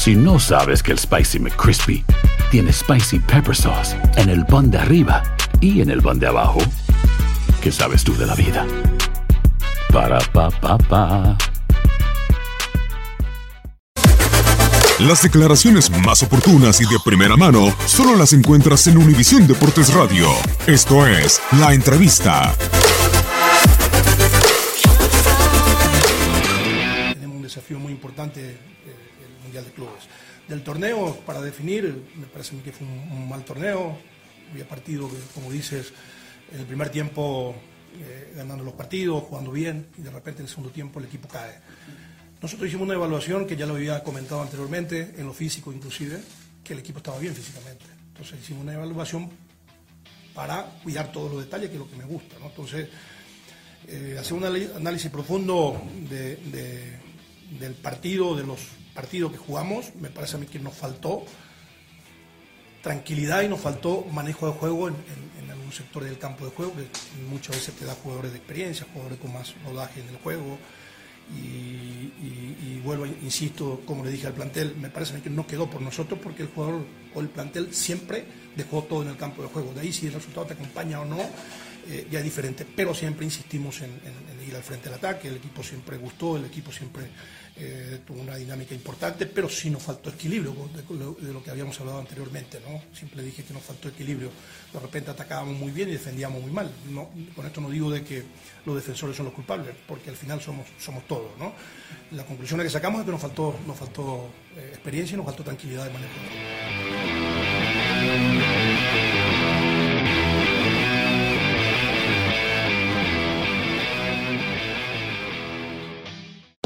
Si no sabes que el Spicy McCrispy tiene Spicy Pepper Sauce en el pan de arriba y en el pan de abajo, ¿qué sabes tú de la vida? Para, pa, pa, pa. Las declaraciones más oportunas y de primera mano solo las encuentras en Univisión Deportes Radio. Esto es La Entrevista. Tenemos un desafío muy importante, Mundial de Clubes. Del torneo, para definir, me parece que fue un, un mal torneo. Había partido, que, como dices, en el primer tiempo eh, ganando los partidos, jugando bien, y de repente en el segundo tiempo el equipo cae. Nosotros hicimos una evaluación que ya lo había comentado anteriormente, en lo físico inclusive, que el equipo estaba bien físicamente. Entonces hicimos una evaluación para cuidar todos los detalles, que es lo que me gusta. ¿no? Entonces, eh, hacer un análisis profundo de- de- del partido, de los partidos que jugamos, me parece a mí que nos faltó tranquilidad y nos faltó manejo de juego en, algún sector del campo de juego, que muchas veces te da jugadores de experiencia, jugadores con más rodaje en el juego. Y, y- y vuelvo, insisto, como le dije al plantel, me parece que no quedó por nosotros porque el jugador o el plantel siempre dejó todo en el campo de juego. De ahí si el resultado te acompaña o no, eh, ya es diferente, pero siempre insistimos en, ir al frente del ataque, el equipo siempre gustó, el equipo siempre eh, tuvo una dinámica importante, pero sí nos faltó equilibrio de, de lo que habíamos hablado anteriormente, ¿no? Siempre dije que nos faltó equilibrio. De repente atacábamos muy bien y defendíamos muy mal. No, con esto no digo de que los defensores son los culpables, porque al final somos, somos todos, La conclusión que sacamos es que nos faltó, nos faltó eh, experiencia y nos faltó tranquilidad de manejo.